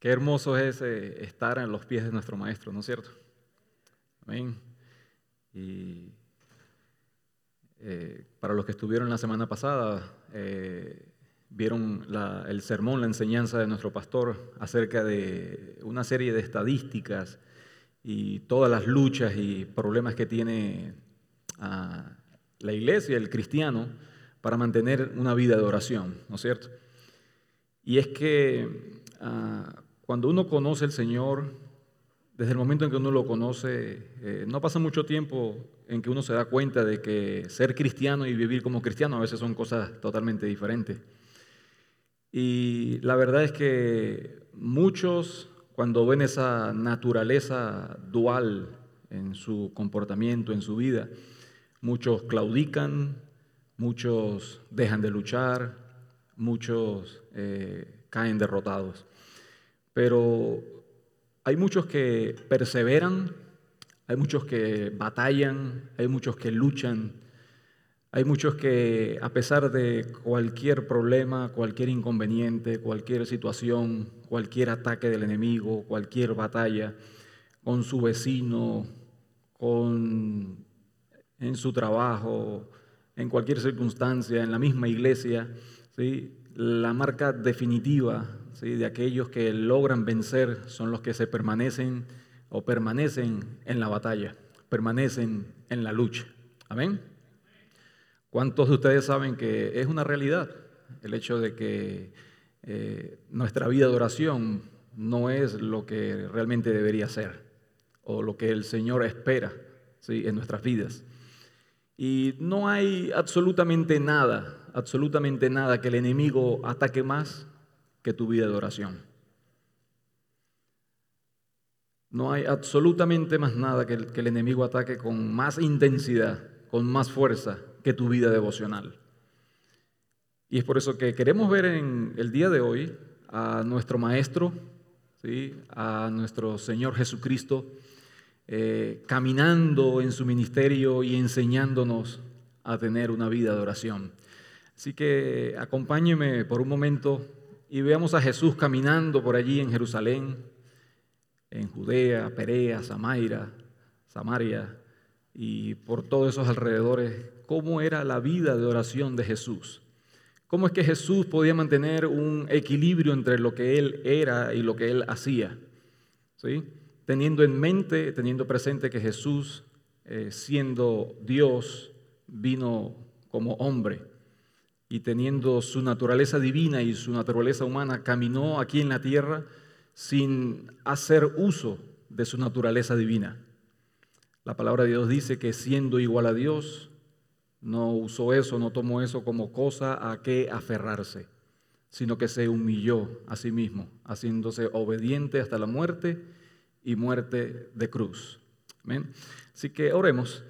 Qué hermoso es eh, estar en los pies de nuestro Maestro, ¿no es cierto? Amén. Y eh, para los que estuvieron la semana pasada, eh, vieron el sermón, la enseñanza de nuestro pastor acerca de una serie de estadísticas y todas las luchas y problemas que tiene ah, la iglesia, el cristiano, para mantener una vida de oración, ¿no es cierto? Y es que ah, cuando uno conoce al Señor, desde el momento en que uno lo conoce, eh, no pasa mucho tiempo en que uno se da cuenta de que ser cristiano y vivir como cristiano a veces son cosas totalmente diferentes. Y la verdad es que muchos, cuando ven esa naturaleza dual en su comportamiento, en su vida, muchos claudican, muchos dejan de luchar, muchos eh, caen derrotados. Pero hay muchos que perseveran, hay muchos que batallan, hay muchos que luchan, hay muchos que a pesar de cualquier problema, cualquier inconveniente, cualquier situación, cualquier ataque del enemigo, cualquier batalla con su vecino, con en su trabajo, en cualquier circunstancia, en la misma iglesia, ¿sí? la marca definitiva de aquellos que logran vencer son los que se permanecen o permanecen en la batalla, permanecen en la lucha. Amén. ¿Cuántos de ustedes saben que es una realidad el hecho de que eh, nuestra vida de oración no es lo que realmente debería ser o lo que el Señor espera en nuestras vidas? Y no hay absolutamente nada, absolutamente nada que el enemigo ataque más que tu vida de oración. No hay absolutamente más nada que el, enemigo ataque con más intensidad, con más fuerza que tu vida devocional. Y es por eso que queremos ver en el día de hoy a nuestro Maestro, ¿sí? a nuestro Señor Jesucristo, eh, caminando en su ministerio y enseñándonos a tener una vida de oración. Así que acompáñeme por un momento y veamos a Jesús caminando por allí en Jerusalén, en Judea, Perea, Samaria, Samaria y por todos esos alrededores, cómo era la vida de oración de Jesús. Cómo es que Jesús podía mantener un equilibrio entre lo que él era y lo que él hacía. ¿Sí? Teniendo en mente, teniendo presente que Jesús, eh, siendo Dios, vino como hombre y teniendo su naturaleza divina y su naturaleza humana, caminó aquí en la tierra sin hacer uso de su naturaleza divina. La palabra de Dios dice que siendo igual a Dios, no usó eso, no tomó eso como cosa a que aferrarse, sino que se humilló a sí mismo, haciéndose obediente hasta la muerte y muerte de cruz. Así que oremos.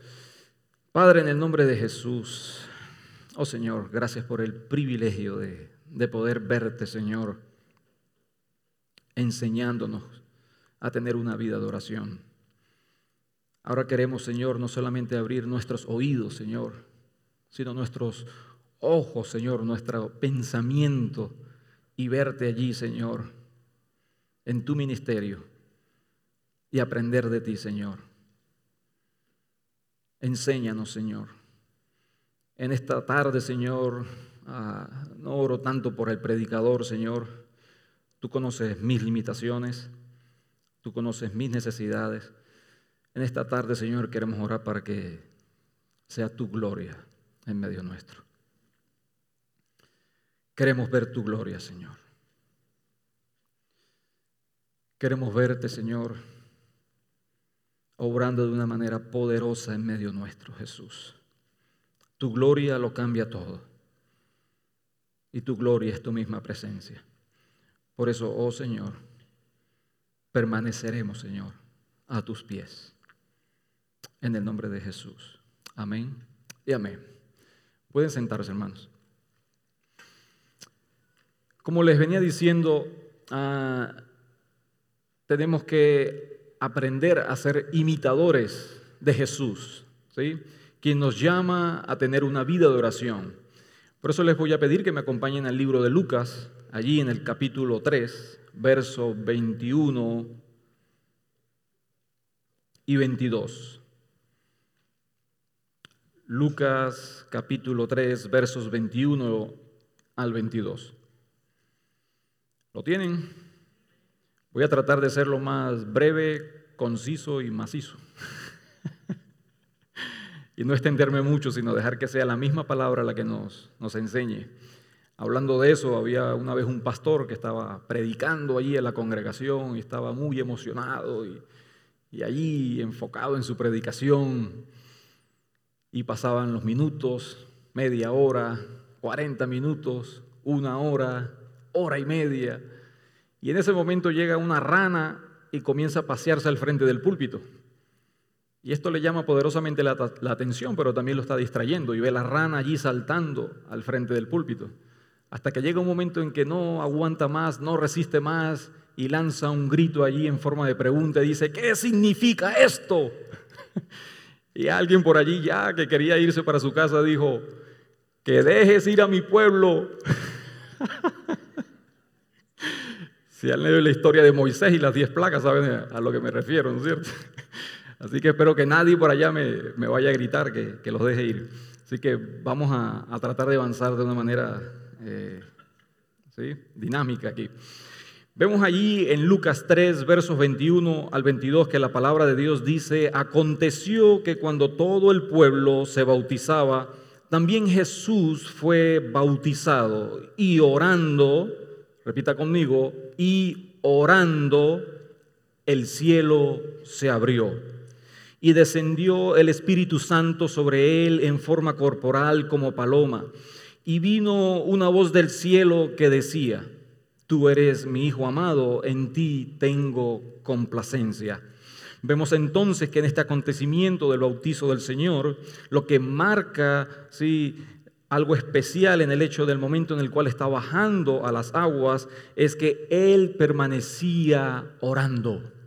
Padre, en el nombre de Jesús, Oh Señor, gracias por el privilegio de, de poder verte, Señor, enseñándonos a tener una vida de oración. Ahora queremos, Señor, no solamente abrir nuestros oídos, Señor, sino nuestros ojos, Señor, nuestro pensamiento y verte allí, Señor, en tu ministerio y aprender de ti, Señor. Enséñanos, Señor en esta tarde, Señor, ah, no oro tanto por el predicador, Señor. Tú conoces mis limitaciones, tú conoces mis necesidades. En esta tarde, Señor, queremos orar para que sea tu gloria en medio nuestro. Queremos ver tu gloria, Señor. Queremos verte, Señor, obrando de una manera poderosa en medio nuestro, Jesús. Tu gloria lo cambia todo. Y tu gloria es tu misma presencia. Por eso, oh Señor, permaneceremos, Señor, a tus pies. En el nombre de Jesús. Amén y amén. Pueden sentarse, hermanos. Como les venía diciendo, ah, tenemos que aprender a ser imitadores de Jesús. ¿sí? Quien nos llama a tener una vida de oración. Por eso les voy a pedir que me acompañen al libro de Lucas, allí en el capítulo 3. versos 21 y 22. Lucas capítulo 3, versos 21 al 22. ¿Lo tienen? Voy a tratar de ser lo más breve, conciso y macizo. Y no extenderme mucho, sino dejar que sea la misma palabra la que nos, nos enseñe. Hablando de eso, había una vez un pastor que estaba predicando allí en la congregación y estaba muy emocionado y, y allí enfocado en su predicación. Y pasaban los minutos, media hora, 40 minutos, una hora, hora y media. Y en ese momento llega una rana y comienza a pasearse al frente del púlpito. Y esto le llama poderosamente la, atención, pero también lo está distrayendo. Y ve la rana allí saltando al frente del púlpito. Hasta que llega un momento en que no aguanta más, no resiste más y lanza un grito allí en forma de pregunta dice, ¿qué significa esto? y alguien por allí ya que quería irse para su casa dijo, que dejes ir a mi pueblo. si han leído la historia de Moisés y las diez placas, saben a lo que me refiero, ¿no es cierto? Así que espero que nadie por allá me, vaya a gritar que, los deje ir. Así que vamos a, tratar de avanzar de una manera eh, dinámica aquí. Vemos allí en Lucas 3, versos 21 al 22, que la palabra de Dios dice, aconteció que cuando todo el pueblo se bautizaba, también Jesús fue bautizado y orando, repita conmigo, y orando, el cielo se abrió y descendió el Espíritu Santo sobre él en forma corporal como paloma. Y vino una voz del cielo que decía, tú eres mi Hijo amado, en ti tengo complacencia. Vemos entonces que en este acontecimiento del bautizo del Señor, lo que marca ¿sí? algo especial en el hecho del momento en el cual está bajando a las aguas, es que Él permanecía orando.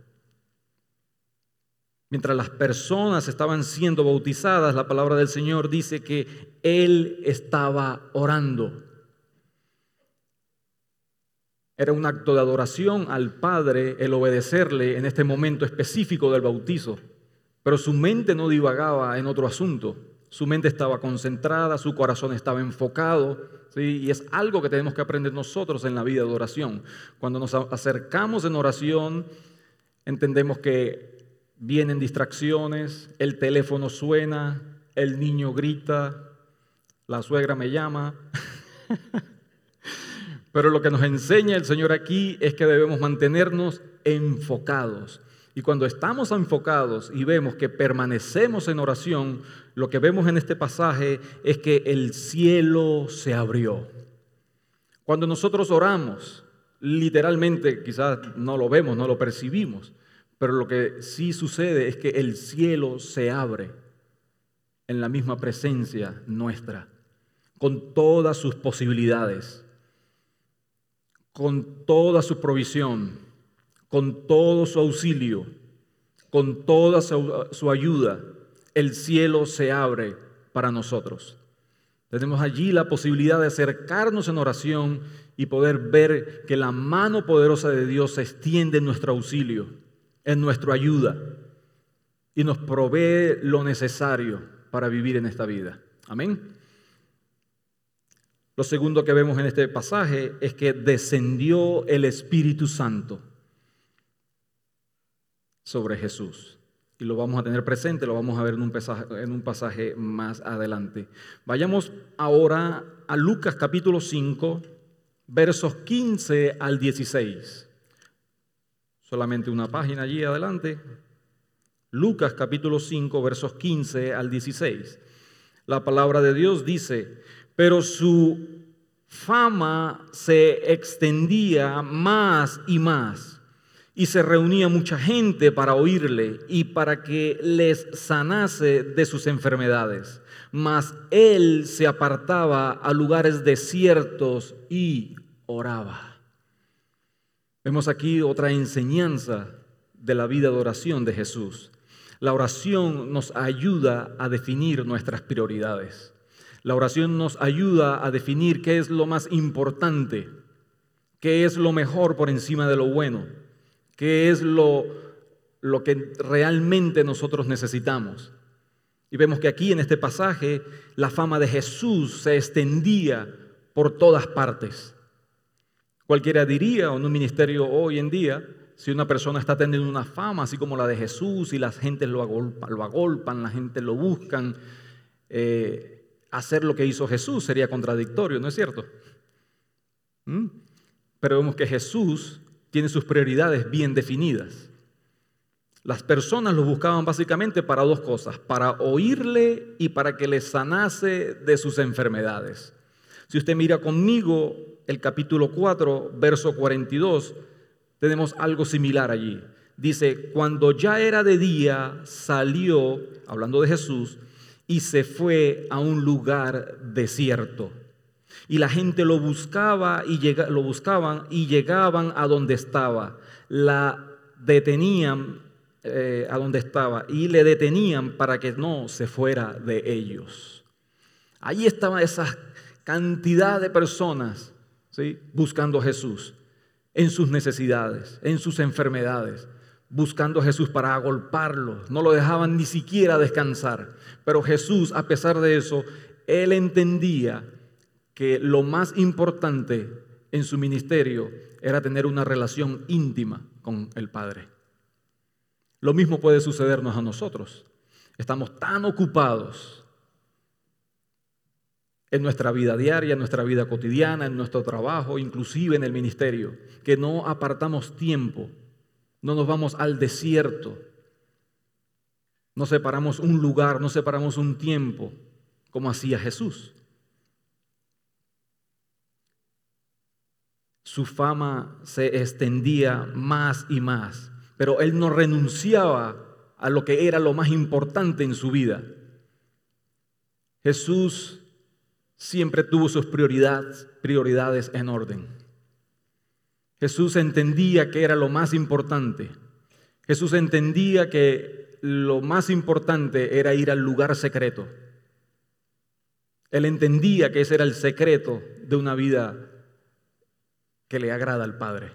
Mientras las personas estaban siendo bautizadas, la palabra del Señor dice que Él estaba orando. Era un acto de adoración al Padre el obedecerle en este momento específico del bautizo. Pero su mente no divagaba en otro asunto. Su mente estaba concentrada, su corazón estaba enfocado. Y es algo que tenemos que aprender nosotros en la vida de oración. Cuando nos acercamos en oración, entendemos que vienen distracciones, el teléfono suena, el niño grita, la suegra me llama. Pero lo que nos enseña el Señor aquí es que debemos mantenernos enfocados. Y cuando estamos enfocados y vemos que permanecemos en oración, lo que vemos en este pasaje es que el cielo se abrió. Cuando nosotros oramos, literalmente quizás no lo vemos, no lo percibimos, pero lo que sí sucede es que el cielo se abre en la misma presencia nuestra, con todas sus posibilidades con toda su provisión, con todo su auxilio, con toda su, ayuda, el cielo se abre para nosotros. Tenemos allí la posibilidad de acercarnos en oración y poder ver que la mano poderosa de Dios se extiende en nuestro auxilio, en nuestra ayuda, y nos provee lo necesario para vivir en esta vida. Amén. Lo segundo que vemos en este pasaje es que descendió el Espíritu Santo sobre Jesús. Y lo vamos a tener presente, lo vamos a ver en un pasaje, más adelante. Vayamos ahora a Lucas capítulo 5, versos 15 al 16. Solamente una página allí adelante. Lucas capítulo 5, versos 15 al 16. La palabra de Dios dice, pero su fama se extendía más y más y se reunía mucha gente para oírle y para que les sanase de sus enfermedades. Mas él se apartaba a lugares desiertos y oraba. Vemos aquí otra enseñanza de la vida de oración de Jesús. La oración nos ayuda a definir nuestras prioridades. La oración nos ayuda a definir qué es lo más importante, qué es lo mejor por encima de lo bueno, qué es lo, lo que realmente nosotros necesitamos. Y vemos que aquí en este pasaje la fama de Jesús se extendía por todas partes. Cualquiera diría, en un ministerio hoy en día, si una persona está teniendo una fama así como la de Jesús y la gente lo, agolpan, la gente lo buscan, eh, hacer lo que hizo Jesús sería contradictorio, ¿no es cierto? ¿Mm? Pero vemos que Jesús tiene sus prioridades bien definidas. Las personas lo buscaban básicamente para dos cosas, para oírle y para que les sanase de sus enfermedades. Si usted mira conmigo el capítulo 4, verso 42, tenemos algo similar allí. Dice, cuando ya era de día, salió, hablando de Jesús, y se fue a un lugar desierto. Y la gente lo buscaba y lo buscaban y llegaban a donde estaba. La detenían eh, a donde estaba y le detenían para que no se fuera de ellos. Ahí estaba esa cantidad de personas buscando a Jesús en sus necesidades, en sus enfermedades, buscando a Jesús para agolparlo. No lo dejaban ni siquiera descansar. Pero Jesús, a pesar de eso, él entendía que lo más importante en su ministerio era tener una relación íntima con el Padre. Lo mismo puede sucedernos a nosotros. Estamos tan ocupados en nuestra vida diaria, en nuestra vida cotidiana, en nuestro trabajo, inclusive en el ministerio, que no apartamos tiempo, no nos vamos al desierto, no separamos un lugar, no separamos un tiempo, como hacía Jesús. Su fama se extendía más y más pero él no renunciaba a lo que era lo más importante en su vida. Jesús siempre tuvo sus prioridades, prioridades en orden. Jesús entendía que era lo más importante. Jesús entendía que lo más importante era ir al lugar secreto. Él entendía que ese era el secreto de una vida que le agrada al Padre.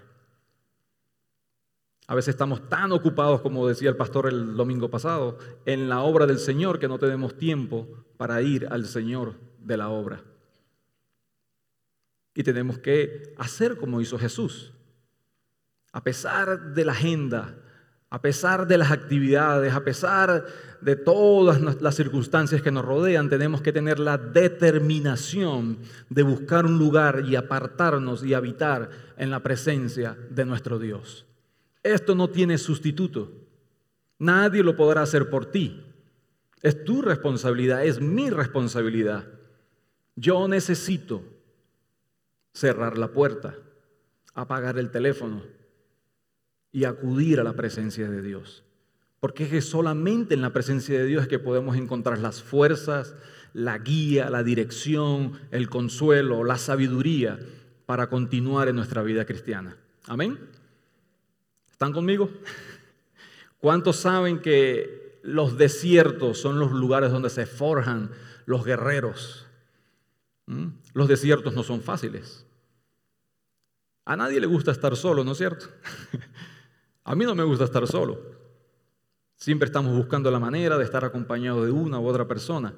A veces estamos tan ocupados, como decía el pastor el domingo pasado, en la obra del Señor que no tenemos tiempo para ir al Señor de la obra. Y tenemos que hacer como hizo Jesús. A pesar de la agenda, a pesar de las actividades, a pesar de todas las circunstancias que nos rodean, tenemos que tener la determinación de buscar un lugar y apartarnos y habitar en la presencia de nuestro Dios. Esto no tiene sustituto. Nadie lo podrá hacer por ti. Es tu responsabilidad, es mi responsabilidad. Yo necesito cerrar la puerta, apagar el teléfono y acudir a la presencia de Dios. Porque es solamente en la presencia de Dios es que podemos encontrar las fuerzas, la guía, la dirección, el consuelo, la sabiduría para continuar en nuestra vida cristiana. Amén. ¿Están conmigo? ¿Cuántos saben que los desiertos son los lugares donde se forjan los guerreros? ¿Mm? Los desiertos no son fáciles. A nadie le gusta estar solo, ¿no es cierto? A mí no me gusta estar solo. Siempre estamos buscando la manera de estar acompañado de una u otra persona.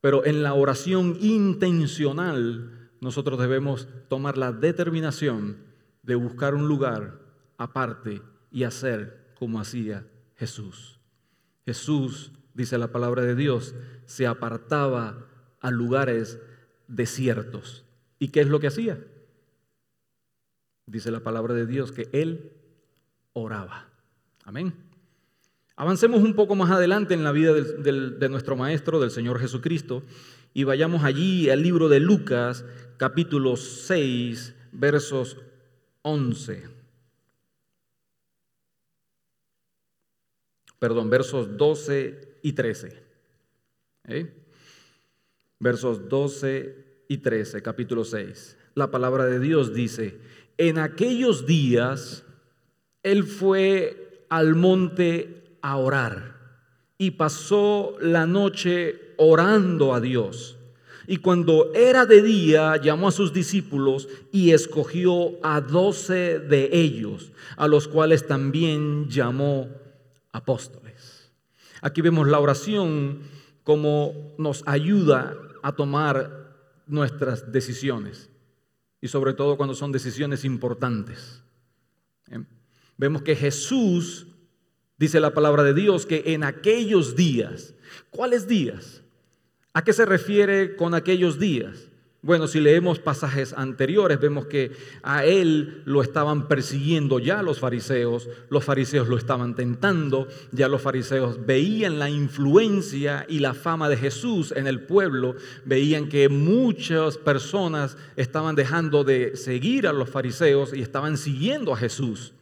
Pero en la oración intencional nosotros debemos tomar la determinación de buscar un lugar aparte y hacer como hacía Jesús. Jesús, dice la palabra de Dios, se apartaba a lugares desiertos. ¿Y qué es lo que hacía? Dice la palabra de Dios que él oraba. Amén. Avancemos un poco más adelante en la vida de nuestro Maestro, del Señor Jesucristo, y vayamos allí al libro de Lucas, capítulo 6, versos 11. perdón, versos 12 y 13. ¿eh? Versos 12 y 13, capítulo 6. La palabra de Dios dice, en aquellos días él fue al monte a orar y pasó la noche orando a Dios. Y cuando era de día, llamó a sus discípulos y escogió a doce de ellos, a los cuales también llamó apóstoles. Aquí vemos la oración como nos ayuda a tomar nuestras decisiones y sobre todo cuando son decisiones importantes. ¿Eh? Vemos que Jesús, dice la palabra de Dios, que en aquellos días, ¿cuáles días? ¿A qué se refiere con aquellos días? Bueno, si leemos pasajes anteriores, vemos que a él lo estaban persiguiendo ya los fariseos, los fariseos lo estaban tentando, ya los fariseos veían la influencia y la fama de Jesús en el pueblo, veían que muchas personas estaban dejando de seguir a los fariseos y estaban siguiendo a Jesús.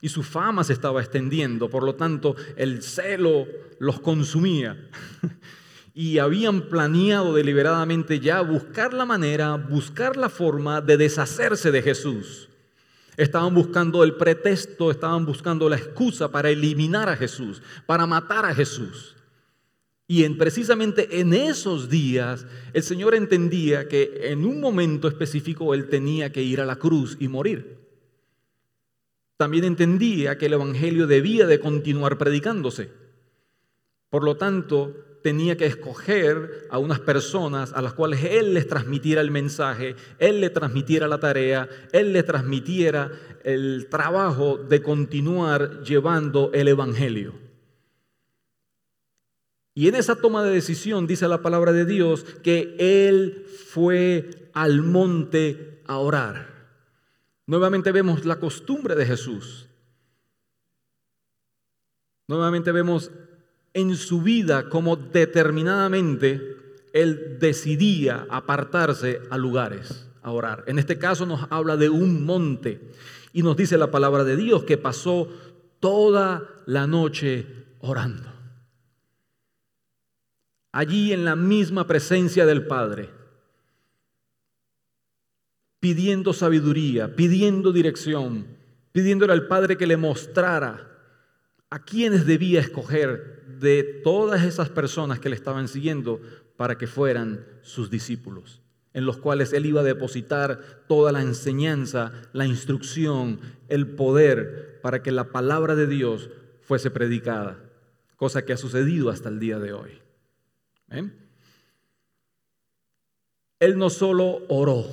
Y su fama se estaba extendiendo, por lo tanto el celo los consumía. y habían planeado deliberadamente ya buscar la manera, buscar la forma de deshacerse de Jesús. Estaban buscando el pretexto, estaban buscando la excusa para eliminar a Jesús, para matar a Jesús. Y en, precisamente en esos días el Señor entendía que en un momento específico Él tenía que ir a la cruz y morir. También entendía que el Evangelio debía de continuar predicándose. Por lo tanto, tenía que escoger a unas personas a las cuales él les transmitiera el mensaje, él le transmitiera la tarea, él le transmitiera el trabajo de continuar llevando el Evangelio. Y en esa toma de decisión dice la palabra de Dios que él fue al monte a orar. Nuevamente vemos la costumbre de Jesús. Nuevamente vemos en su vida como determinadamente él decidía apartarse a lugares a orar. En este caso nos habla de un monte y nos dice la palabra de Dios que pasó toda la noche orando. Allí en la misma presencia del Padre, pidiendo sabiduría, pidiendo dirección, pidiéndole al Padre que le mostrara a quienes debía escoger de todas esas personas que le estaban siguiendo para que fueran sus discípulos, en los cuales él iba a depositar toda la enseñanza, la instrucción, el poder para que la palabra de Dios fuese predicada, cosa que ha sucedido hasta el día de hoy. Él no solo oró,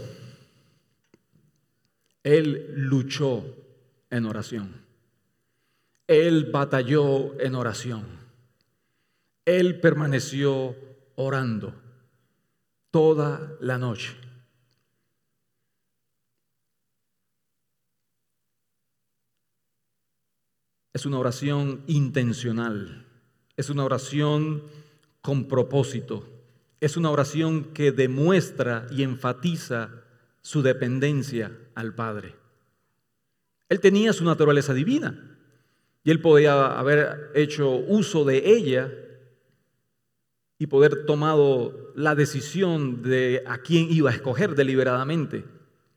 él luchó en oración. Él batalló en oración. Él permaneció orando toda la noche. Es una oración intencional, es una oración con propósito, es una oración que demuestra y enfatiza su dependencia al Padre. Él tenía su naturaleza divina y él podía haber hecho uso de ella y poder tomado la decisión de a quién iba a escoger deliberadamente,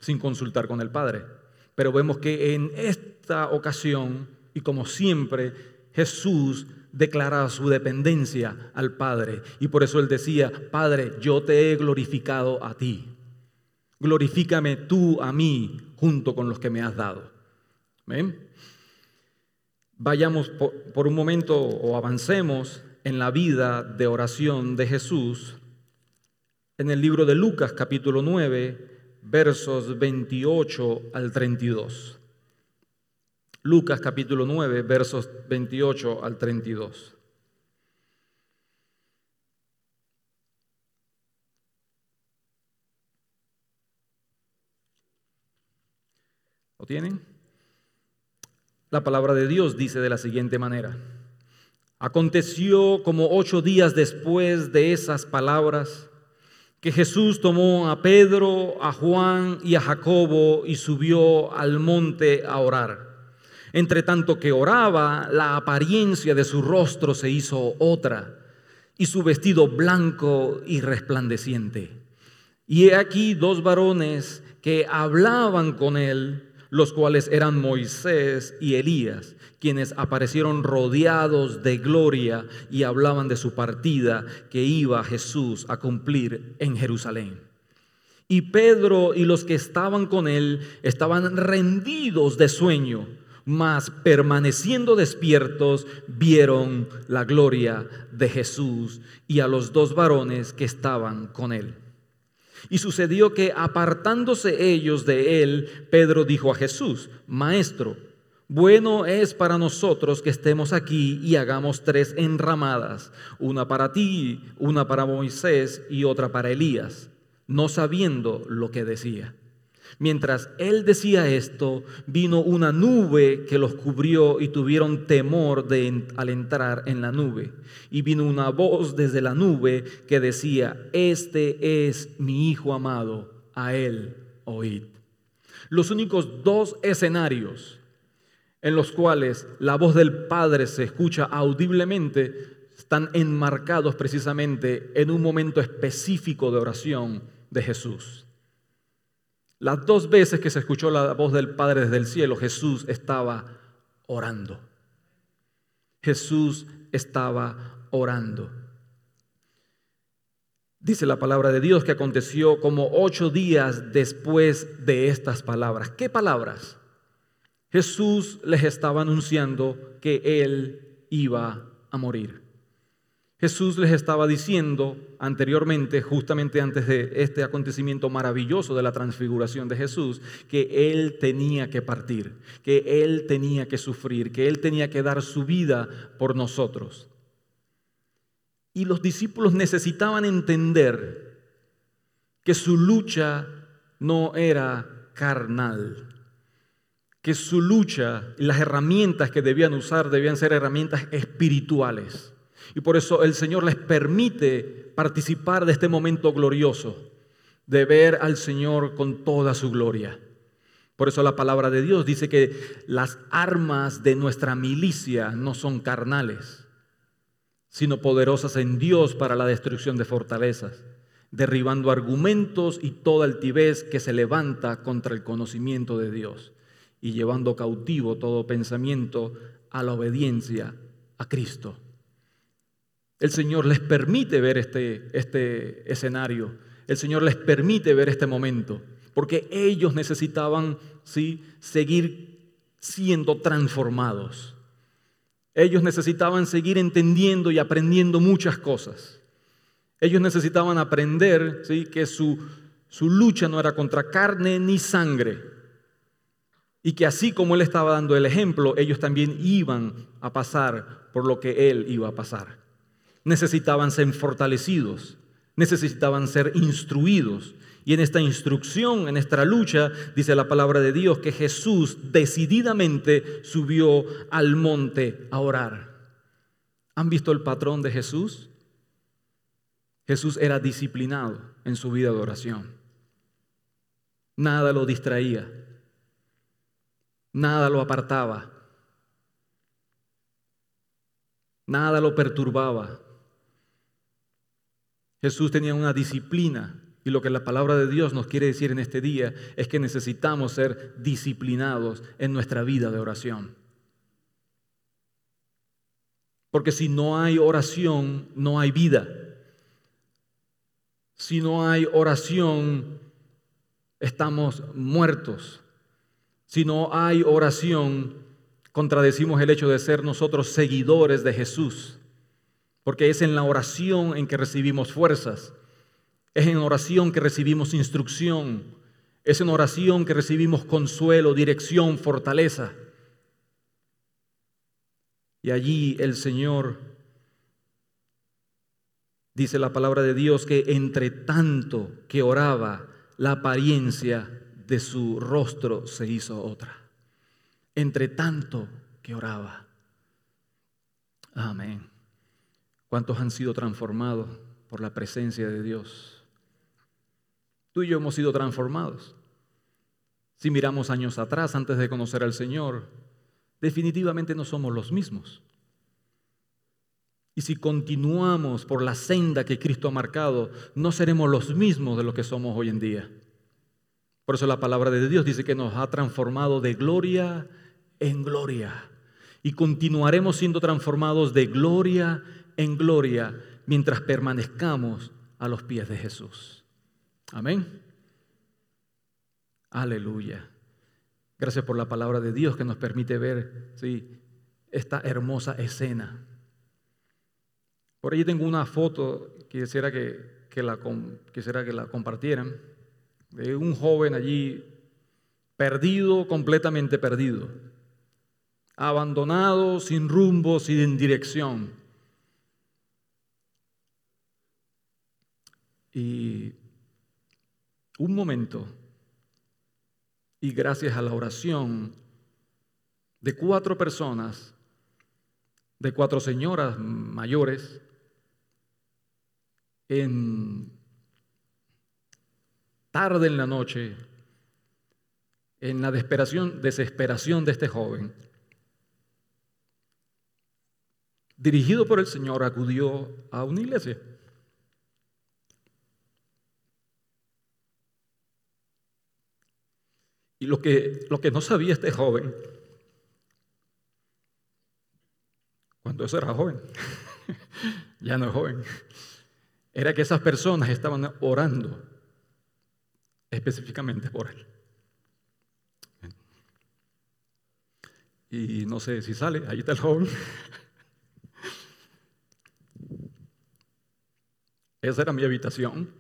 sin consultar con el Padre. Pero vemos que en esta ocasión, y como siempre, Jesús declaraba su dependencia al Padre. Y por eso él decía, Padre, yo te he glorificado a ti. Glorifícame tú a mí junto con los que me has dado. Vayamos por un momento o avancemos en la vida de oración de Jesús en el libro de Lucas capítulo 9, versos 28 al 32. Lucas capítulo 9, versos 28 al 32. ¿Lo tienen? La palabra de Dios dice de la siguiente manera. Aconteció como ocho días después de esas palabras que Jesús tomó a Pedro, a Juan y a Jacobo y subió al monte a orar. Entre tanto que oraba, la apariencia de su rostro se hizo otra y su vestido blanco y resplandeciente. Y he aquí dos varones que hablaban con él, los cuales eran Moisés y Elías, quienes aparecieron rodeados de gloria y hablaban de su partida que iba Jesús a cumplir en Jerusalén. Y Pedro y los que estaban con él estaban rendidos de sueño, mas permaneciendo despiertos vieron la gloria de Jesús y a los dos varones que estaban con él. Y sucedió que apartándose ellos de él, Pedro dijo a Jesús, Maestro, bueno es para nosotros que estemos aquí y hagamos tres enramadas, una para ti, una para Moisés y otra para Elías, no sabiendo lo que decía. Mientras él decía esto, vino una nube que los cubrió y tuvieron temor de, al entrar en la nube. Y vino una voz desde la nube que decía, este es mi Hijo amado, a él oíd. Los únicos dos escenarios en los cuales la voz del Padre se escucha audiblemente están enmarcados precisamente en un momento específico de oración de Jesús. Las dos veces que se escuchó la voz del Padre desde el cielo, Jesús estaba orando. Jesús estaba orando. Dice la palabra de Dios que aconteció como ocho días después de estas palabras. ¿Qué palabras? Jesús les estaba anunciando que Él iba a morir. Jesús les estaba diciendo anteriormente, justamente antes de este acontecimiento maravilloso de la transfiguración de Jesús, que Él tenía que partir, que Él tenía que sufrir, que Él tenía que dar su vida por nosotros. Y los discípulos necesitaban entender que su lucha no era carnal, que su lucha y las herramientas que debían usar debían ser herramientas espirituales. Y por eso el Señor les permite participar de este momento glorioso, de ver al Señor con toda su gloria. Por eso la palabra de Dios dice que las armas de nuestra milicia no son carnales, sino poderosas en Dios para la destrucción de fortalezas, derribando argumentos y toda altivez que se levanta contra el conocimiento de Dios y llevando cautivo todo pensamiento a la obediencia a Cristo. El Señor les permite ver este, este escenario. El Señor les permite ver este momento. Porque ellos necesitaban ¿sí? seguir siendo transformados. Ellos necesitaban seguir entendiendo y aprendiendo muchas cosas. Ellos necesitaban aprender ¿sí? que su, su lucha no era contra carne ni sangre. Y que así como Él estaba dando el ejemplo, ellos también iban a pasar por lo que Él iba a pasar necesitaban ser fortalecidos, necesitaban ser instruidos. Y en esta instrucción, en esta lucha, dice la palabra de Dios que Jesús decididamente subió al monte a orar. ¿Han visto el patrón de Jesús? Jesús era disciplinado en su vida de oración. Nada lo distraía, nada lo apartaba, nada lo perturbaba. Jesús tenía una disciplina y lo que la palabra de Dios nos quiere decir en este día es que necesitamos ser disciplinados en nuestra vida de oración. Porque si no hay oración, no hay vida. Si no hay oración, estamos muertos. Si no hay oración, contradecimos el hecho de ser nosotros seguidores de Jesús porque es en la oración en que recibimos fuerzas, es en oración que recibimos instrucción, es en oración que recibimos consuelo, dirección, fortaleza. Y allí el Señor dice la palabra de Dios que entre tanto que oraba, la apariencia de su rostro se hizo otra. Entre tanto que oraba. Amén. ¿Cuántos han sido transformados por la presencia de Dios? Tú y yo hemos sido transformados. Si miramos años atrás, antes de conocer al Señor, definitivamente no somos los mismos. Y si continuamos por la senda que Cristo ha marcado, no seremos los mismos de lo que somos hoy en día. Por eso la palabra de Dios dice que nos ha transformado de gloria en gloria. Y continuaremos siendo transformados de gloria en gloria mientras permanezcamos a los pies de Jesús. Amén. Aleluya. Gracias por la palabra de Dios que nos permite ver ¿sí? esta hermosa escena. Por ahí tengo una foto, quisiera que, que, la, quisiera que la compartieran, de un joven allí perdido, completamente perdido, abandonado, sin rumbo, sin dirección. Y un momento, y gracias a la oración de cuatro personas, de cuatro señoras mayores, en tarde en la noche, en la desesperación, desesperación de este joven, dirigido por el Señor, acudió a una iglesia. Y lo que, lo que no sabía este joven, cuando eso era joven, ya no es joven, era que esas personas estaban orando específicamente por él. Y no sé si sale, ahí está el joven. Esa era mi habitación.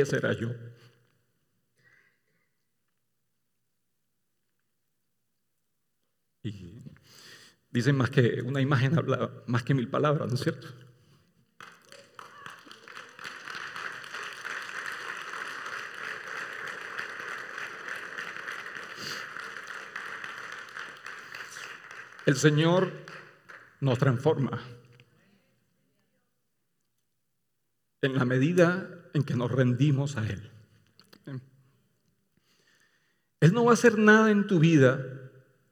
Ese era yo. Y dicen más que una imagen habla más que mil palabras, ¿no es cierto? El Señor nos transforma en la medida en que nos rendimos a Él. Él no va a hacer nada en tu vida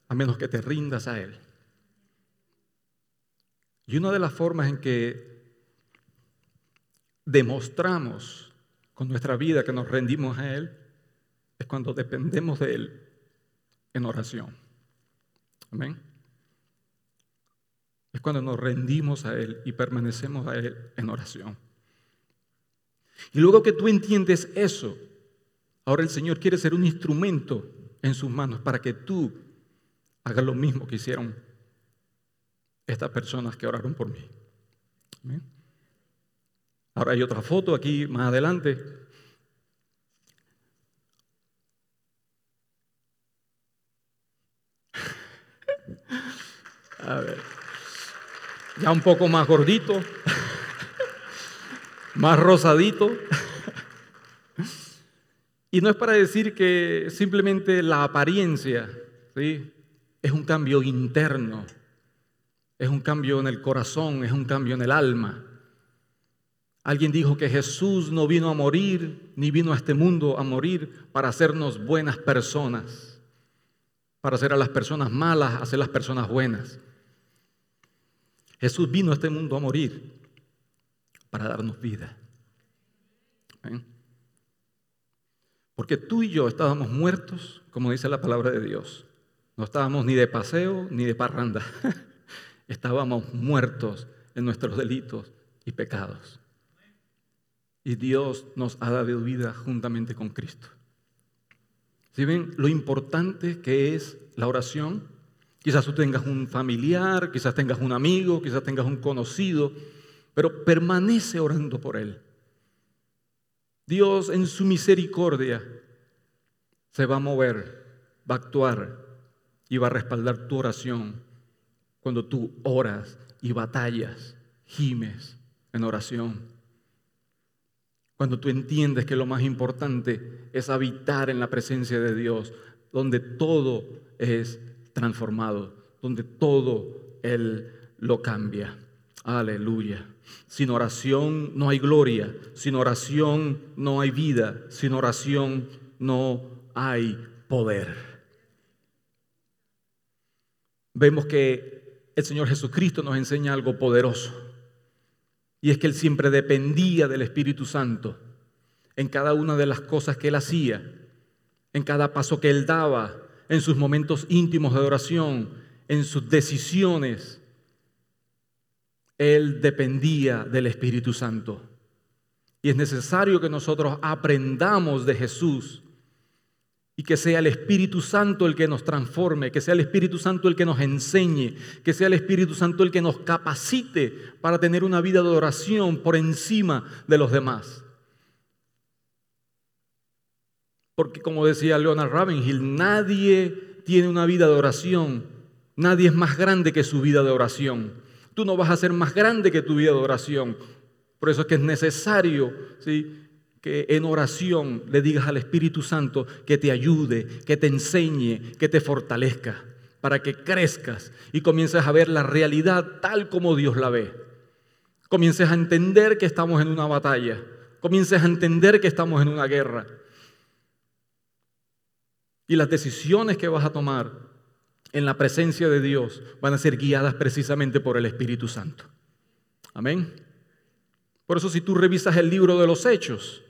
a menos que te rindas a Él. Y una de las formas en que demostramos con nuestra vida que nos rendimos a Él es cuando dependemos de Él en oración. Amén. Es cuando nos rendimos a Él y permanecemos a Él en oración. Y luego que tú entiendes eso, ahora el Señor quiere ser un instrumento en sus manos para que tú hagas lo mismo que hicieron estas personas que oraron por mí. Ahora hay otra foto aquí más adelante. A ver, ya un poco más gordito más rosadito. Y no es para decir que simplemente la apariencia ¿sí? es un cambio interno, es un cambio en el corazón, es un cambio en el alma. Alguien dijo que Jesús no vino a morir, ni vino a este mundo a morir para hacernos buenas personas, para hacer a las personas malas, hacer las personas buenas. Jesús vino a este mundo a morir para darnos vida. Porque tú y yo estábamos muertos, como dice la palabra de Dios. No estábamos ni de paseo ni de parranda. estábamos muertos en nuestros delitos y pecados. Y Dios nos ha dado vida juntamente con Cristo. Si ven lo importante que es la oración, quizás tú tengas un familiar, quizás tengas un amigo, quizás tengas un conocido pero permanece orando por él. Dios en su misericordia se va a mover, va a actuar y va a respaldar tu oración cuando tú oras y batallas, gimes en oración. Cuando tú entiendes que lo más importante es habitar en la presencia de Dios, donde todo es transformado, donde todo Él lo cambia. Aleluya. Sin oración no hay gloria, sin oración no hay vida, sin oración no hay poder. vemos que el Señor Jesucristo nos enseña algo poderoso. Y es que Él siempre dependía del Espíritu Santo en cada una de las cosas que Él hacía, en cada paso que Él daba, en sus momentos íntimos de oración, en sus decisiones. Él dependía del Espíritu Santo. Y es necesario que nosotros aprendamos de Jesús y que sea el Espíritu Santo el que nos transforme, que sea el Espíritu Santo el que nos enseñe, que sea el Espíritu Santo el que nos capacite para tener una vida de oración por encima de los demás. Porque como decía Leonard Ravenhill, nadie tiene una vida de oración, nadie es más grande que su vida de oración. Tú no vas a ser más grande que tu vida de oración. Por eso es que es necesario, ¿sí? que en oración le digas al Espíritu Santo que te ayude, que te enseñe, que te fortalezca, para que crezcas y comiences a ver la realidad tal como Dios la ve. Comiences a entender que estamos en una batalla, comiences a entender que estamos en una guerra. Y las decisiones que vas a tomar en la presencia de Dios van a ser guiadas precisamente por el Espíritu Santo. Amén. Por eso si tú revisas el libro de los Hechos,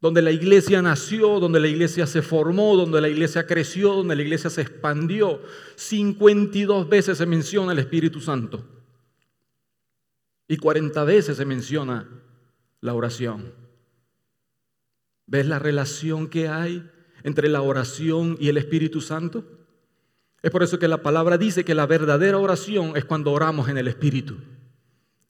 donde la iglesia nació, donde la iglesia se formó, donde la iglesia creció, donde la iglesia se expandió. 52 veces se menciona el Espíritu Santo y 40 veces se menciona la oración. ¿Ves la relación que hay entre la oración y el Espíritu Santo? Es por eso que la palabra dice que la verdadera oración es cuando oramos en el Espíritu.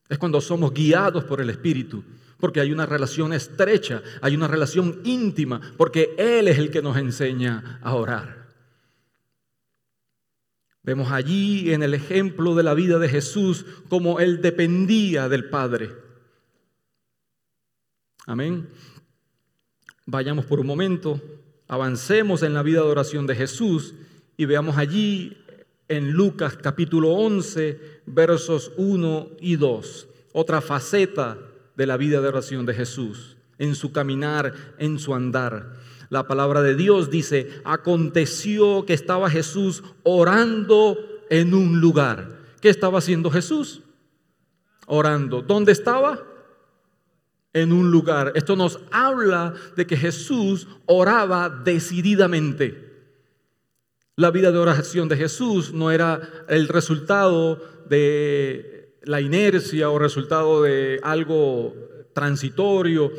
Es cuando somos guiados por el Espíritu porque hay una relación estrecha, hay una relación íntima, porque Él es el que nos enseña a orar. Vemos allí en el ejemplo de la vida de Jesús cómo Él dependía del Padre. Amén. Vayamos por un momento, avancemos en la vida de oración de Jesús y veamos allí en Lucas capítulo 11, versos 1 y 2, otra faceta de la vida de oración de Jesús, en su caminar, en su andar. La palabra de Dios dice, aconteció que estaba Jesús orando en un lugar. ¿Qué estaba haciendo Jesús? Orando. ¿Dónde estaba? En un lugar. Esto nos habla de que Jesús oraba decididamente. La vida de oración de Jesús no era el resultado de la inercia o resultado de algo transitorio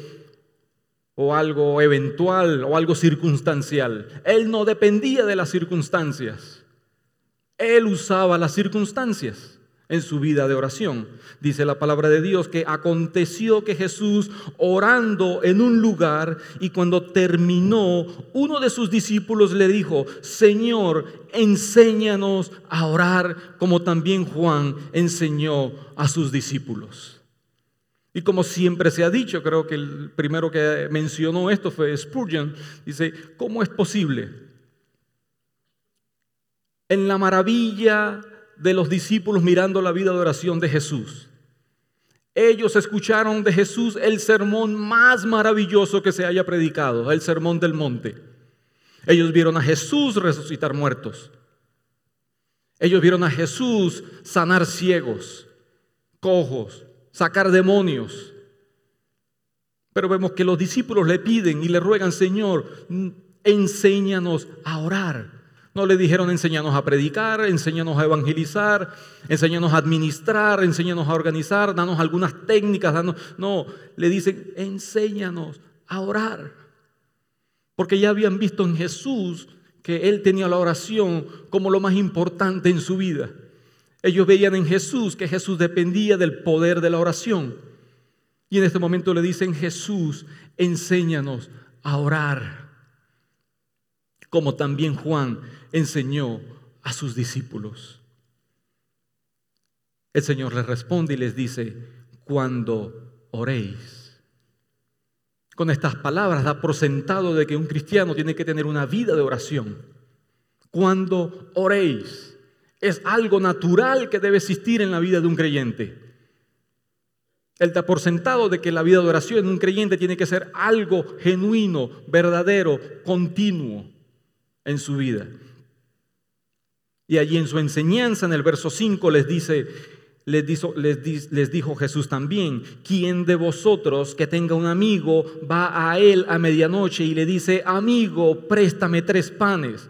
o algo eventual o algo circunstancial. Él no dependía de las circunstancias. Él usaba las circunstancias en su vida de oración. Dice la palabra de Dios que aconteció que Jesús orando en un lugar y cuando terminó, uno de sus discípulos le dijo, Señor, enséñanos a orar como también Juan enseñó a sus discípulos. Y como siempre se ha dicho, creo que el primero que mencionó esto fue Spurgeon, dice, ¿cómo es posible? En la maravilla de los discípulos mirando la vida de oración de Jesús. Ellos escucharon de Jesús el sermón más maravilloso que se haya predicado, el sermón del monte. Ellos vieron a Jesús resucitar muertos. Ellos vieron a Jesús sanar ciegos, cojos, sacar demonios. Pero vemos que los discípulos le piden y le ruegan, Señor, enséñanos a orar. No le dijeron enséñanos a predicar, enséñanos a evangelizar, enséñanos a administrar, enséñanos a organizar, danos algunas técnicas, danos... No, le dicen enséñanos a orar. Porque ya habían visto en Jesús que él tenía la oración como lo más importante en su vida. Ellos veían en Jesús que Jesús dependía del poder de la oración. Y en este momento le dicen, Jesús, enséñanos a orar como también Juan enseñó a sus discípulos. El Señor les responde y les dice, cuando oréis. Con estas palabras da por sentado de que un cristiano tiene que tener una vida de oración. Cuando oréis. Es algo natural que debe existir en la vida de un creyente. Él da por sentado de que la vida de oración de un creyente tiene que ser algo genuino, verdadero, continuo en su vida. Y allí en su enseñanza, en el verso 5, les dice, les dijo, les, dijo, Jesús también, ¿quién de vosotros que tenga un amigo va a él a medianoche y le dice, amigo, préstame tres panes?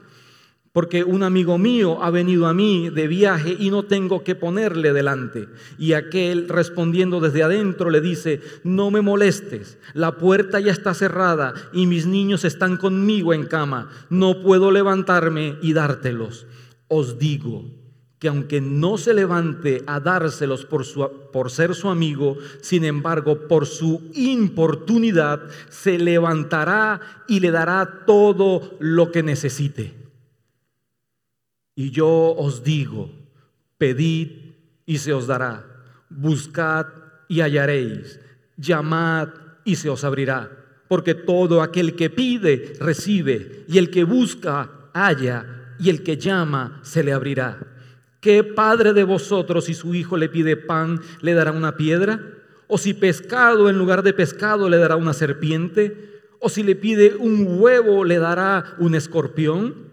Porque un amigo mío ha venido a mí de viaje y no tengo que ponerle delante. Y aquel respondiendo desde adentro le dice, no me molestes, la puerta ya está cerrada y mis niños están conmigo en cama, no puedo levantarme y dártelos. Os digo, que aunque no se levante a dárselos por, su, por ser su amigo, sin embargo, por su importunidad, se levantará y le dará todo lo que necesite. Y yo os digo, pedid y se os dará, buscad y hallaréis, llamad y se os abrirá, porque todo aquel que pide, recibe, y el que busca, halla, y el que llama, se le abrirá. ¿Qué padre de vosotros si su hijo le pide pan le dará una piedra? ¿O si pescado en lugar de pescado le dará una serpiente? ¿O si le pide un huevo le dará un escorpión?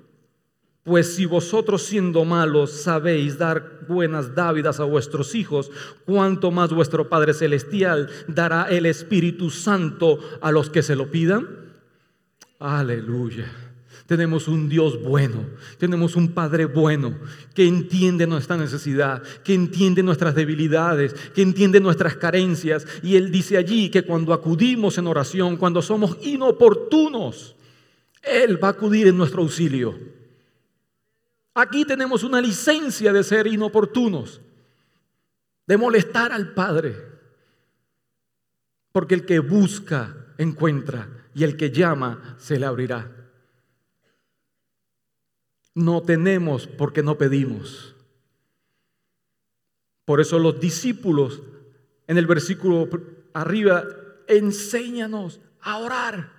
Pues si vosotros siendo malos sabéis dar buenas dávidas a vuestros hijos, cuánto más vuestro Padre Celestial dará el Espíritu Santo a los que se lo pidan. Aleluya. Tenemos un Dios bueno, tenemos un Padre bueno que entiende nuestra necesidad, que entiende nuestras debilidades, que entiende nuestras carencias. Y Él dice allí que cuando acudimos en oración, cuando somos inoportunos, Él va a acudir en nuestro auxilio. Aquí tenemos una licencia de ser inoportunos, de molestar al Padre. Porque el que busca, encuentra, y el que llama, se le abrirá. No tenemos porque no pedimos. Por eso los discípulos en el versículo arriba, enséñanos a orar.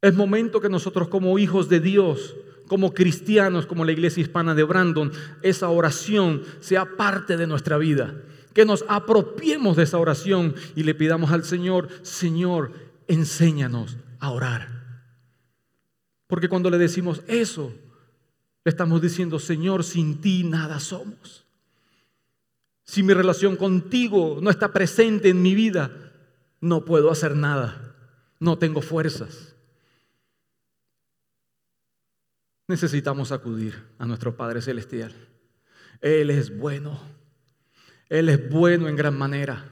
Es momento que nosotros como hijos de Dios, como cristianos, como la iglesia hispana de Brandon, esa oración sea parte de nuestra vida. Que nos apropiemos de esa oración y le pidamos al Señor, Señor, enséñanos a orar. Porque cuando le decimos eso, le estamos diciendo, Señor, sin ti nada somos. Si mi relación contigo no está presente en mi vida, no puedo hacer nada. No tengo fuerzas. Necesitamos acudir a nuestro Padre Celestial. Él es bueno. Él es bueno en gran manera.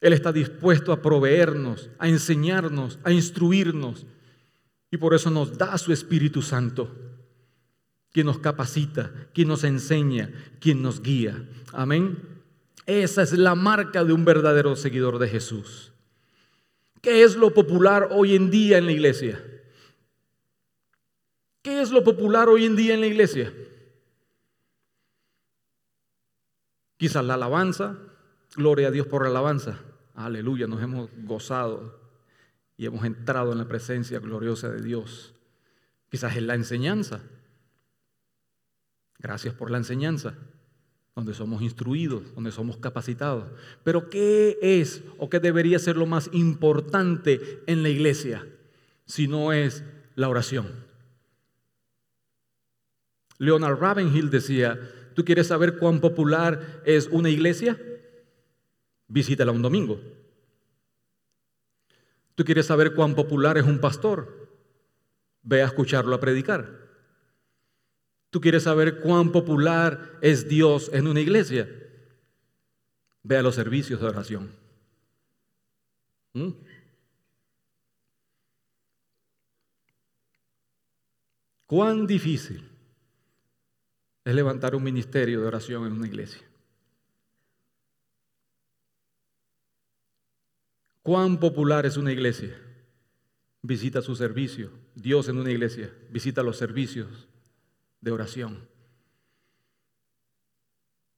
Él está dispuesto a proveernos, a enseñarnos, a instruirnos y por eso nos da su Espíritu Santo, quien nos capacita, quien nos enseña, quien nos guía. Amén. Esa es la marca de un verdadero seguidor de Jesús. ¿Qué es lo popular hoy en día en la iglesia? ¿Qué es lo popular hoy en día en la iglesia? Quizás la alabanza, gloria a Dios por la alabanza. Aleluya, nos hemos gozado y hemos entrado en la presencia gloriosa de Dios. Quizás en la enseñanza. Gracias por la enseñanza, donde somos instruidos, donde somos capacitados. Pero ¿qué es o qué debería ser lo más importante en la iglesia si no es la oración? Leonard Ravenhill decía, ¿tú quieres saber cuán popular es una iglesia? Visítala un domingo. ¿Tú quieres saber cuán popular es un pastor? Ve a escucharlo a predicar. ¿Tú quieres saber cuán popular es Dios en una iglesia? Ve a los servicios de oración. ¿Mm? ¿Cuán difícil es levantar un ministerio de oración en una iglesia? ¿Cuán popular es una iglesia? Visita su servicio. Dios en una iglesia visita los servicios de oración.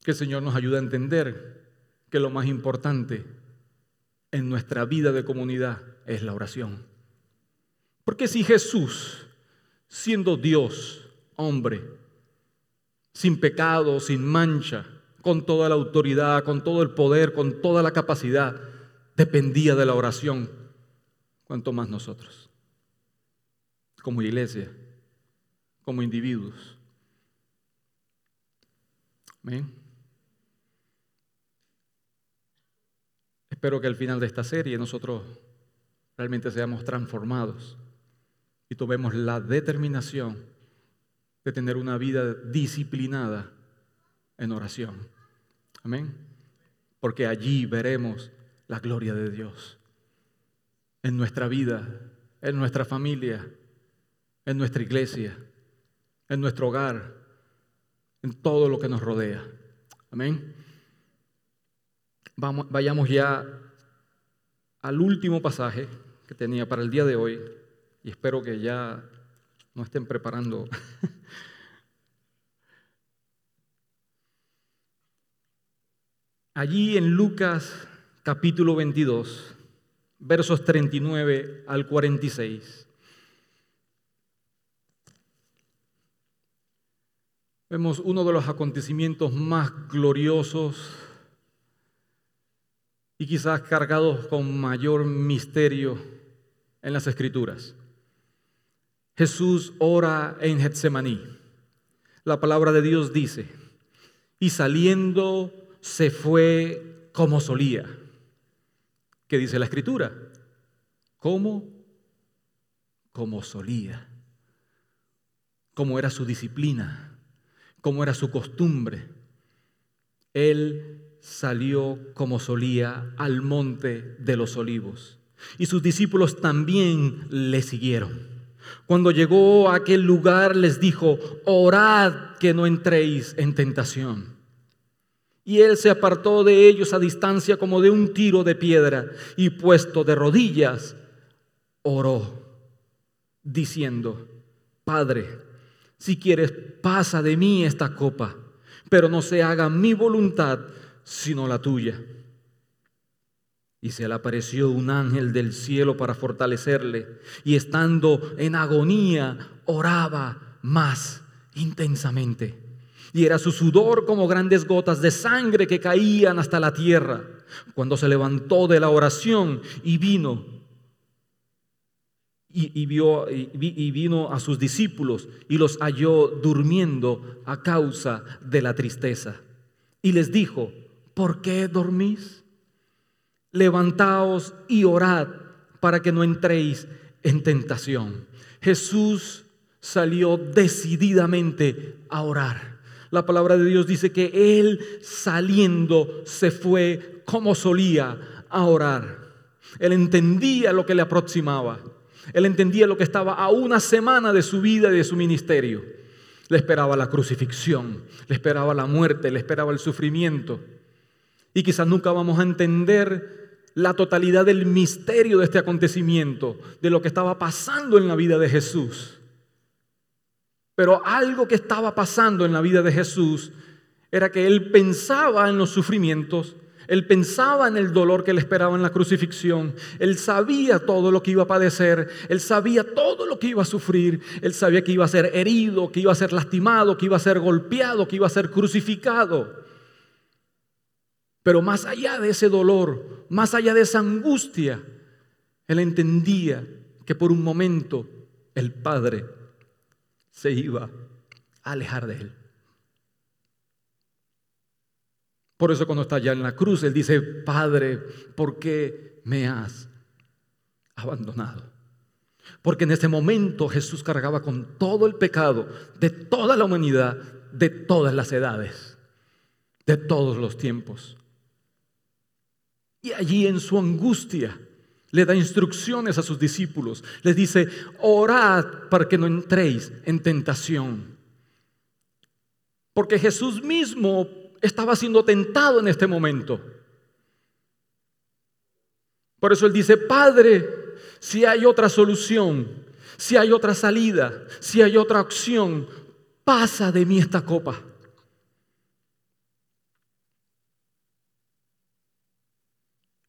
Que el Señor nos ayude a entender que lo más importante en nuestra vida de comunidad es la oración. Porque si Jesús, siendo Dios, hombre, sin pecado, sin mancha, con toda la autoridad, con todo el poder, con toda la capacidad, dependía de la oración, cuanto más nosotros, como iglesia, como individuos. Amén. Espero que al final de esta serie nosotros realmente seamos transformados y tomemos la determinación de tener una vida disciplinada en oración. Amén. Porque allí veremos la gloria de Dios en nuestra vida, en nuestra familia, en nuestra iglesia, en nuestro hogar, en todo lo que nos rodea. Amén. Vayamos ya al último pasaje que tenía para el día de hoy y espero que ya no estén preparando. Allí en Lucas capítulo 22, versos 39 al 46. Vemos uno de los acontecimientos más gloriosos y quizás cargados con mayor misterio en las escrituras. Jesús ora en Getsemaní. La palabra de Dios dice, y saliendo se fue como solía. ¿Qué dice la escritura? ¿Cómo? Como solía. Como era su disciplina, como era su costumbre. Él salió como solía al monte de los olivos y sus discípulos también le siguieron. Cuando llegó a aquel lugar les dijo, orad que no entréis en tentación. Y él se apartó de ellos a distancia como de un tiro de piedra y puesto de rodillas, oró, diciendo, Padre, si quieres, pasa de mí esta copa, pero no se haga mi voluntad, sino la tuya. Y se le apareció un ángel del cielo para fortalecerle, y estando en agonía, oraba más intensamente. Y era su sudor como grandes gotas de sangre que caían hasta la tierra. Cuando se levantó de la oración y vino, y, vio, y vino a sus discípulos y los halló durmiendo a causa de la tristeza. Y les dijo, ¿por qué dormís? Levantaos y orad para que no entréis en tentación. Jesús salió decididamente a orar. La palabra de Dios dice que él saliendo se fue como solía a orar. Él entendía lo que le aproximaba. Él entendía lo que estaba a una semana de su vida y de su ministerio. Le esperaba la crucifixión, le esperaba la muerte, le esperaba el sufrimiento. Y quizás nunca vamos a entender la totalidad del misterio de este acontecimiento, de lo que estaba pasando en la vida de Jesús. Pero algo que estaba pasando en la vida de Jesús era que él pensaba en los sufrimientos, él pensaba en el dolor que le esperaba en la crucifixión, él sabía todo lo que iba a padecer, él sabía todo lo que iba a sufrir, él sabía que iba a ser herido, que iba a ser lastimado, que iba a ser golpeado, que iba a ser crucificado. Pero más allá de ese dolor, más allá de esa angustia, él entendía que por un momento el Padre se iba a alejar de él. Por eso cuando está allá en la cruz, él dice, Padre, ¿por qué me has abandonado? Porque en ese momento Jesús cargaba con todo el pecado de toda la humanidad, de todas las edades, de todos los tiempos. Y allí en su angustia le da instrucciones a sus discípulos. Les dice, orad para que no entréis en tentación. Porque Jesús mismo estaba siendo tentado en este momento. Por eso él dice, Padre, si hay otra solución, si hay otra salida, si hay otra opción, pasa de mí esta copa.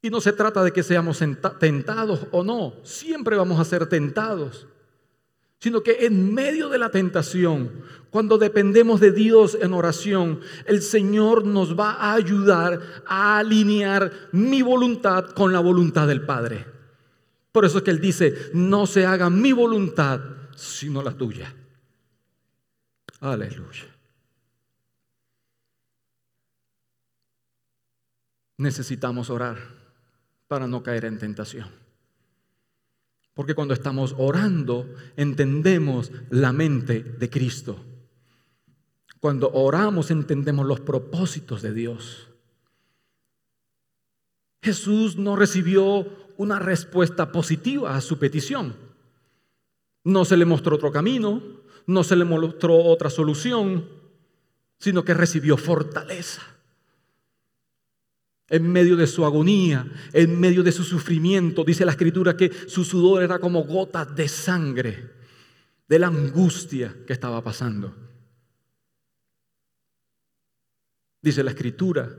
Y no se trata de que seamos tentados o no, siempre vamos a ser tentados, sino que en medio de la tentación, cuando dependemos de Dios en oración, el Señor nos va a ayudar a alinear mi voluntad con la voluntad del Padre. Por eso es que Él dice, no se haga mi voluntad, sino la tuya. Aleluya. Necesitamos orar para no caer en tentación. Porque cuando estamos orando entendemos la mente de Cristo. Cuando oramos entendemos los propósitos de Dios. Jesús no recibió una respuesta positiva a su petición. No se le mostró otro camino, no se le mostró otra solución, sino que recibió fortaleza. En medio de su agonía, en medio de su sufrimiento, dice la escritura que su sudor era como gotas de sangre, de la angustia que estaba pasando. Dice la escritura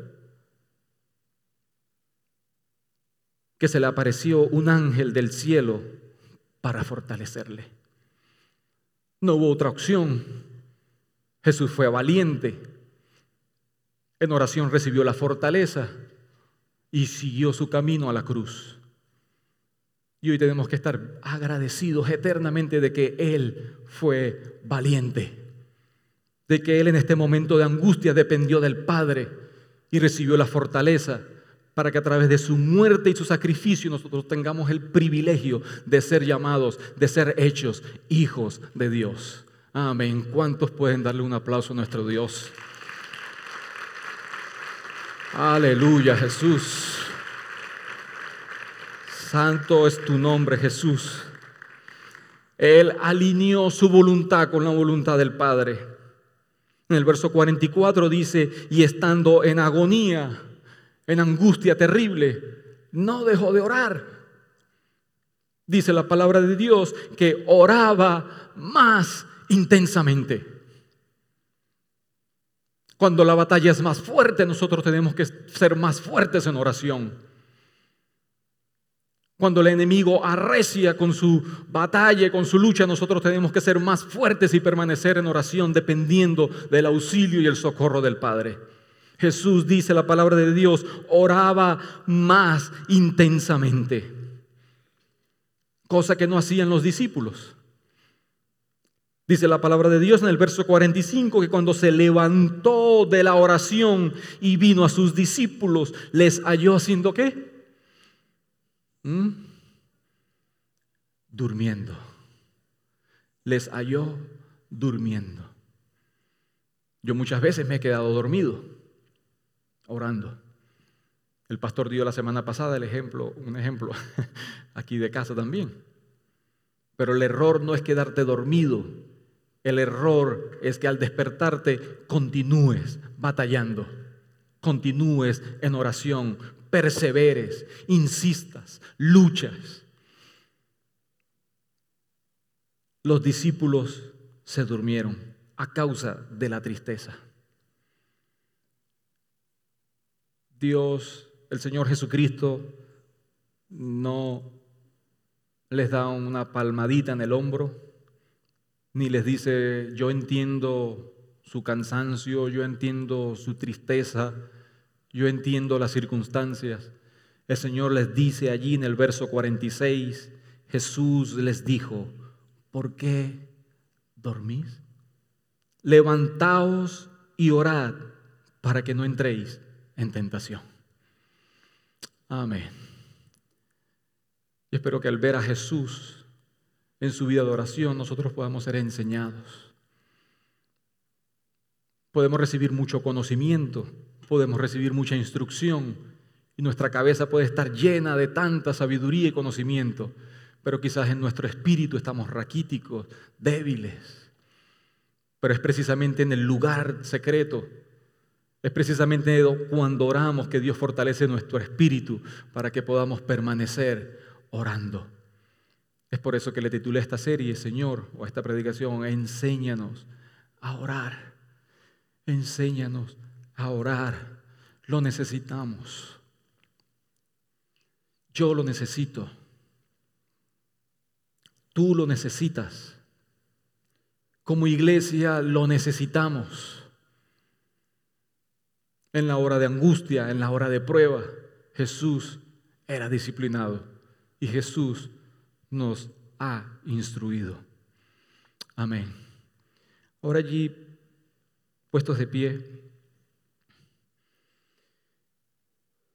que se le apareció un ángel del cielo para fortalecerle. No hubo otra opción. Jesús fue valiente. En oración recibió la fortaleza y siguió su camino a la cruz. Y hoy tenemos que estar agradecidos eternamente de que Él fue valiente, de que Él en este momento de angustia dependió del Padre y recibió la fortaleza para que a través de su muerte y su sacrificio nosotros tengamos el privilegio de ser llamados, de ser hechos hijos de Dios. Amén. ¿Cuántos pueden darle un aplauso a nuestro Dios? Aleluya, Jesús. Santo es tu nombre, Jesús. Él alineó su voluntad con la voluntad del Padre. En el verso 44 dice, y estando en agonía, en angustia terrible, no dejó de orar. Dice la palabra de Dios que oraba más intensamente. Cuando la batalla es más fuerte, nosotros tenemos que ser más fuertes en oración. Cuando el enemigo arrecia con su batalla, con su lucha, nosotros tenemos que ser más fuertes y permanecer en oración dependiendo del auxilio y el socorro del Padre. Jesús dice la palabra de Dios, oraba más intensamente, cosa que no hacían los discípulos. Dice la palabra de Dios en el verso 45 que cuando se levantó de la oración y vino a sus discípulos, les halló haciendo qué? ¿Mm? Durmiendo. Les halló durmiendo. Yo muchas veces me he quedado dormido orando. El pastor dio la semana pasada el ejemplo, un ejemplo aquí de casa también. Pero el error no es quedarte dormido. El error es que al despertarte continúes batallando, continúes en oración, perseveres, insistas, luchas. Los discípulos se durmieron a causa de la tristeza. Dios, el Señor Jesucristo, no les da una palmadita en el hombro, ni les dice, yo entiendo su cansancio, yo entiendo su tristeza, yo entiendo las circunstancias. El Señor les dice allí en el verso 46, Jesús les dijo, ¿por qué dormís? Levantaos y orad para que no entréis en tentación. Amén. Y espero que al ver a Jesús en su vida de oración, nosotros podamos ser enseñados. Podemos recibir mucho conocimiento, podemos recibir mucha instrucción y nuestra cabeza puede estar llena de tanta sabiduría y conocimiento, pero quizás en nuestro espíritu estamos raquíticos, débiles. Pero es precisamente en el lugar secreto es precisamente cuando oramos que Dios fortalece nuestro espíritu para que podamos permanecer orando. Es por eso que le titulé esta serie, Señor, o esta predicación, enséñanos a orar. Enséñanos a orar. Lo necesitamos. Yo lo necesito. Tú lo necesitas. Como iglesia lo necesitamos en la hora de angustia, en la hora de prueba, Jesús era disciplinado y Jesús nos ha instruido. Amén. Ahora allí, puestos de pie,